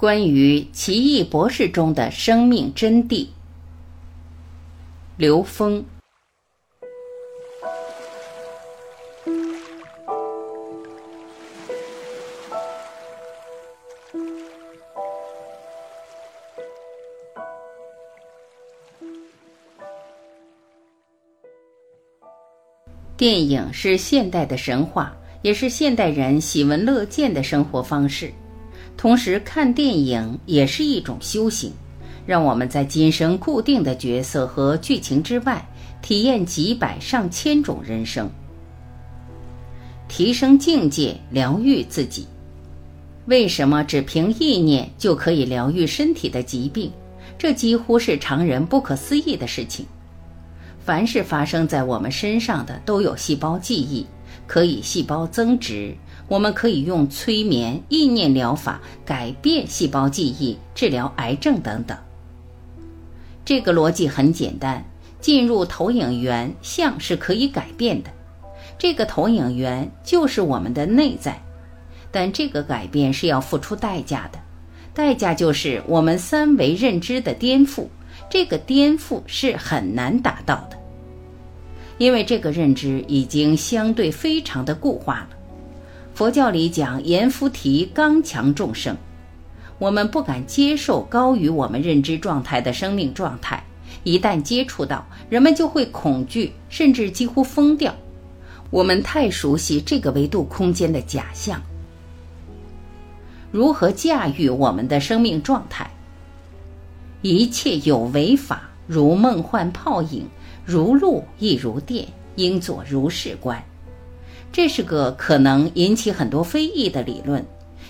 关于奇异博士中的生命真谛，刘峰。电影是现代的神话，也是现代人喜闻乐见的生活方式。同时，看电影也是一种修行，让我们在今生固定的角色和剧情之外，体验几百上千种人生，提升境界，疗愈自己。为什么只凭意念就可以疗愈身体的疾病？这几乎是常人不可思议的事情。凡是发生在我们身上的，都有细胞记忆，可以细胞增殖。我们可以用催眠、意念疗法改变细胞记忆，治疗癌症等等。这个逻辑很简单：进入投影源，像是可以改变的。这个投影源就是我们的内在，但这个改变是要付出代价的，代价就是我们三维认知的颠覆。这个颠覆是很难达到的，因为这个认知已经相对非常的固化了。佛教里讲阎浮提刚强众生，我们不敢接受高于我们认知状态的生命状态，一旦接触到，人们就会恐惧，甚至几乎疯掉。我们太熟悉这个维度空间的假象，如何驾驭我们的生命状态？一切有为法，如梦幻泡影，如露亦如电，应作如是观。这是个可能引起很多非议的理论，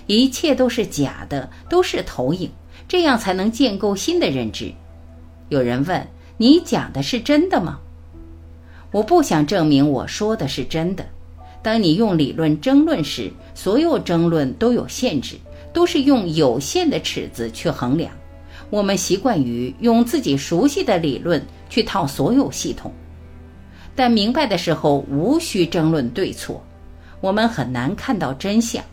一切都是假的，都是投影，这样才能建构新的认知。有人问：“你讲的是真的吗？”我不想证明我说的是真的。当你用理论争论时，所有争论都有限制，都是用有限的尺子去衡量。我们习惯于用自己熟悉的理论去套所有系统。但明白的时候，无需争论对错。我们很难看到真相，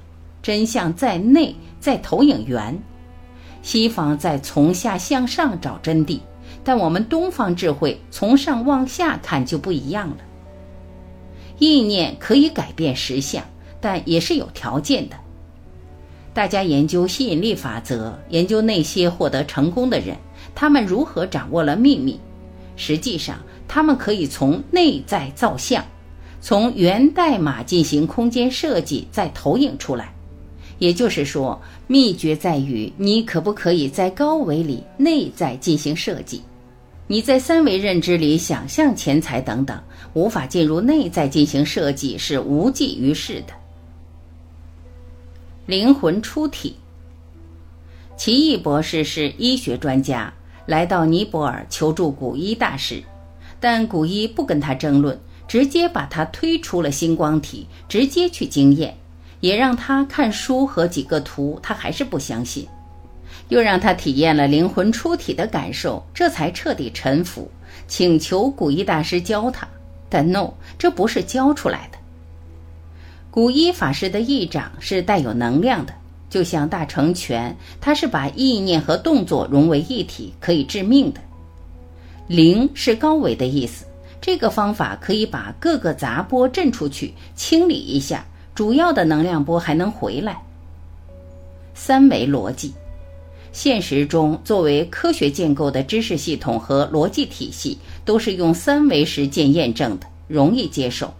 真相在内，在投影源。西方在从下向上找真谛，但我们东方智慧从上往下看就不一样了。意念可以改变实相，但也是有条件的。大家研究吸引力法则，研究那些获得成功的人，他们如何掌握了秘密。实际上，他们可以从内在造像，从源代码进行空间设计，再投影出来。也就是说，秘诀在于你可不可以在高维里内在进行设计。你在三维认知里想象钱财等等，无法进入内在进行设计，是无济于事的。灵魂出体。奇异博士是医学专家。来到尼泊尔求助古一大师，但古一不跟他争论，直接把他推出了星光体，直接去经验，也让他看书和几个图，他还是不相信，又让他体验了灵魂出体的感受，这才彻底臣服，请求古一大师教他，但 no，这不是教出来的。古一法师的意掌是带有能量的。就像大成拳，它是把意念和动作融为一体，可以致命的。零是高维的意思，这个方法可以把各个杂波震出去，清理一下，主要的能量波还能回来。三维逻辑，现实中作为科学建构的知识系统和逻辑体系，都是用三维实践验证的，容易接受。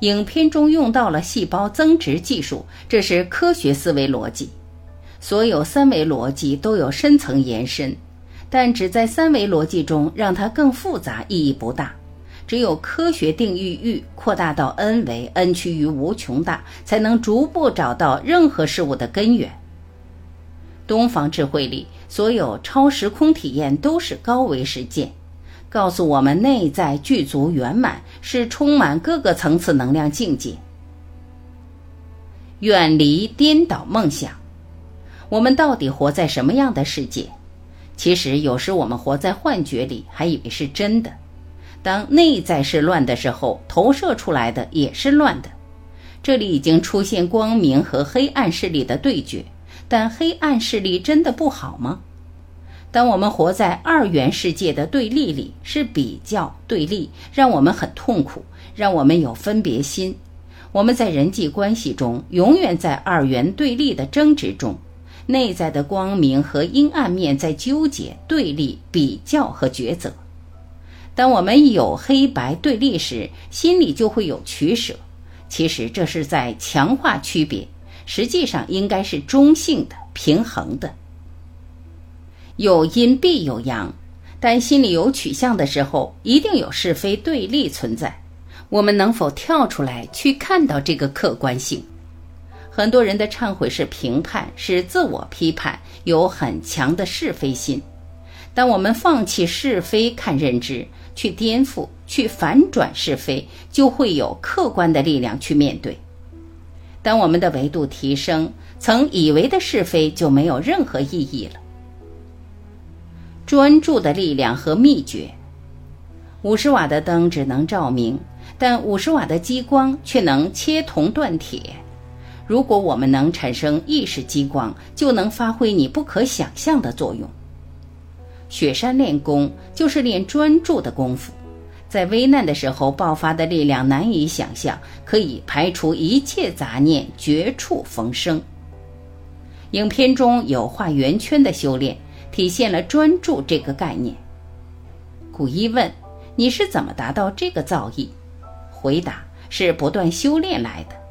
影片中用到了细胞增殖技术，这是科学思维逻辑。所有三维逻辑都有深层延伸，但只在三维逻辑中让它更复杂意义不大。只有科学定义域扩大到 n 维，n 趋于无穷大，才能逐步找到任何事物的根源。东方智慧里，所有超时空体验都是高维实践。告诉我们，内在具足圆满是充满各个层次能量境界。远离颠倒梦想，我们到底活在什么样的世界？其实有时我们活在幻觉里，还以为是真的。当内在是乱的时候，投射出来的也是乱的。这里已经出现光明和黑暗势力的对决。但黑暗势力真的不好吗？当我们活在二元世界的对立里，是比较对立，让我们很痛苦，让我们有分别心。我们在人际关系中，永远在二元对立的争执中，内在的光明和阴暗面在纠结、对立、比较和抉择。当我们有黑白对立时，心里就会有取舍。其实这是在强化区别，实际上应该是中性的、平衡的。有阴必有阳，但心里有取向的时候，一定有是非对立存在。我们能否跳出来去看到这个客观性？很多人的忏悔是评判，是自我批判，有很强的是非心。当我们放弃是非看认知，去颠覆、去反转是非，就会有客观的力量去面对。当我们的维度提升，曾以为的是非就没有任何意义了。专注的力量和秘诀：五十瓦的灯只能照明。但五十瓦的激光却能切铜断铁。如果我们能产生意识激光，就能发挥你不可想象的作用。雪山练功就是练专注的功夫，在危难的时候爆发的力量难以想象，可以排除一切杂念，绝处逢生。影片中有画圆圈的修炼，体现了专注这个概念。古一问：“你是怎么达到这个造诣？”回答是不断修炼来的。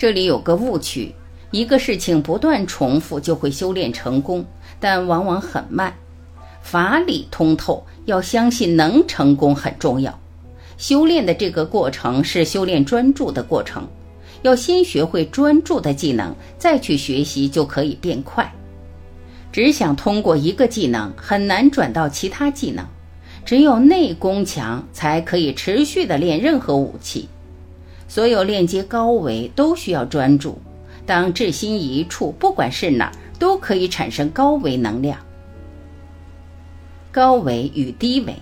这里有个误区：一个事情不断重复就会修炼成功，但往往很慢。法理通透，要相信能成功很重要。修炼的这个过程是修炼专注的过程，要先学会专注的技能，再去学习就可以变快。只想通过一个技能，很难转到其他技能。只有内功强，才可以持续的练任何武器。所有链接高维都需要专注。当至心一处，不管是哪儿，都可以产生高维能量。高维与低维，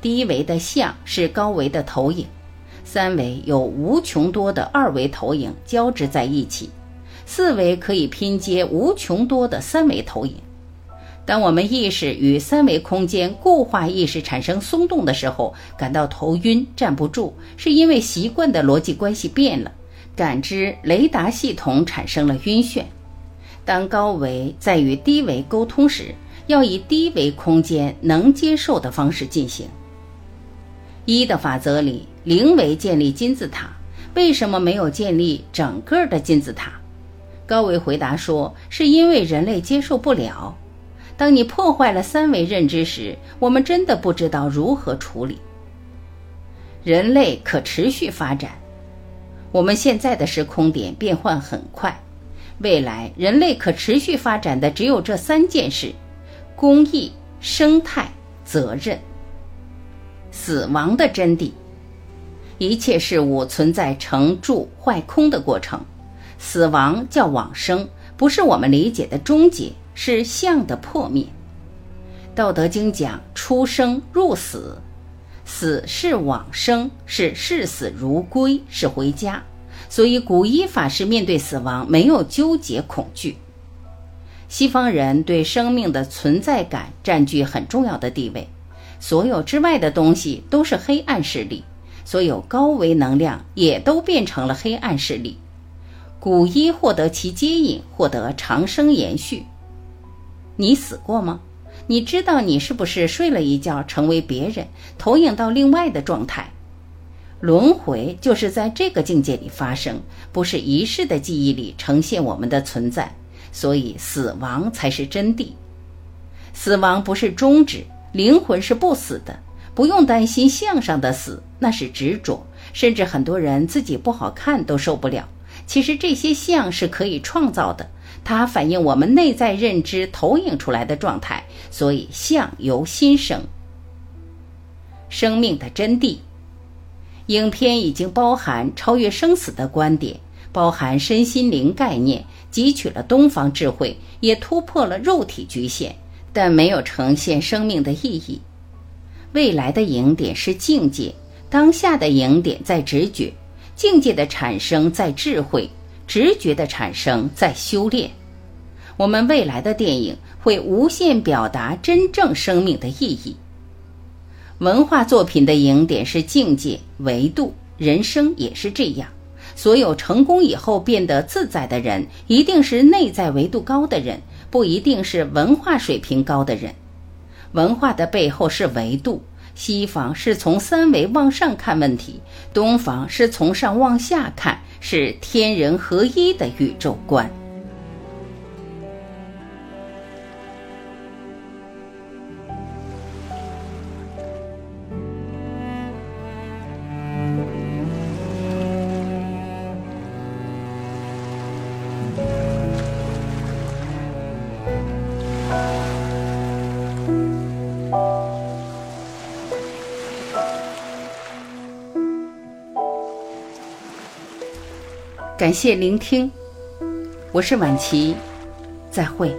低维的像是高维的投影，三维有无穷多的二维投影交织在一起，四维可以拼接无穷多的三维投影。当我们意识与三维空间固化意识产生松动的时候，感到头晕、站不住，是因为习惯的逻辑关系变了，感知雷达系统产生了晕眩。当高维在与低维沟通时，要以低维空间能接受的方式进行。一的法则里，零维建立金字塔，为什么没有建立整个的金字塔？高维回答说，是因为人类接受不了。当你破坏了三维认知时，我们真的不知道如何处理。人类可持续发展，我们现在的时空点变换很快，未来人类可持续发展的只有这三件事：公益、生态、责任。死亡的真谛，一切事物存在成住坏空的过程，死亡叫往生，不是我们理解的终结。是相的破灭，《道德经》讲出生入死，死是往生，是视死如归，是回家。所以古一法师面对死亡没有纠结恐惧。西方人对生命的存在感占据很重要的地位，所有之外的东西都是黑暗势力，所有高维能量也都变成了黑暗势力。古一获得其接引，获得长生延续。你死过吗？你知道你是不是睡了一觉，成为别人，投影到另外的状态？轮回就是在这个境界里发生，不是一世的记忆里呈现我们的存在。所以死亡才是真谛。死亡不是终止，灵魂是不死的，不用担心相上的死，那是执着。甚至很多人自己不好看都受不了。其实这些相是可以创造的。它反映我们内在认知投影出来的状态，所以相由心生。生命的真谛，影片已经包含超越生死的观点，包含身心灵概念，汲取了东方智慧，也突破了肉体局限，但没有呈现生命的意义。未来的影点是境界，当下的影点在直觉，境界的产生在智慧。直觉的产生在修炼，我们未来的电影会无限表达真正生命的意义。文化作品的影点是境界、维度，人生也是这样。所有成功以后变得自在的人，一定是内在维度高的人，不一定是文化水平高的人。文化的背后是维度，西方是从三维往上看问题，东方是从上往下看，是天人合一的宇宙观。感谢聆听，我是晚琪，再会。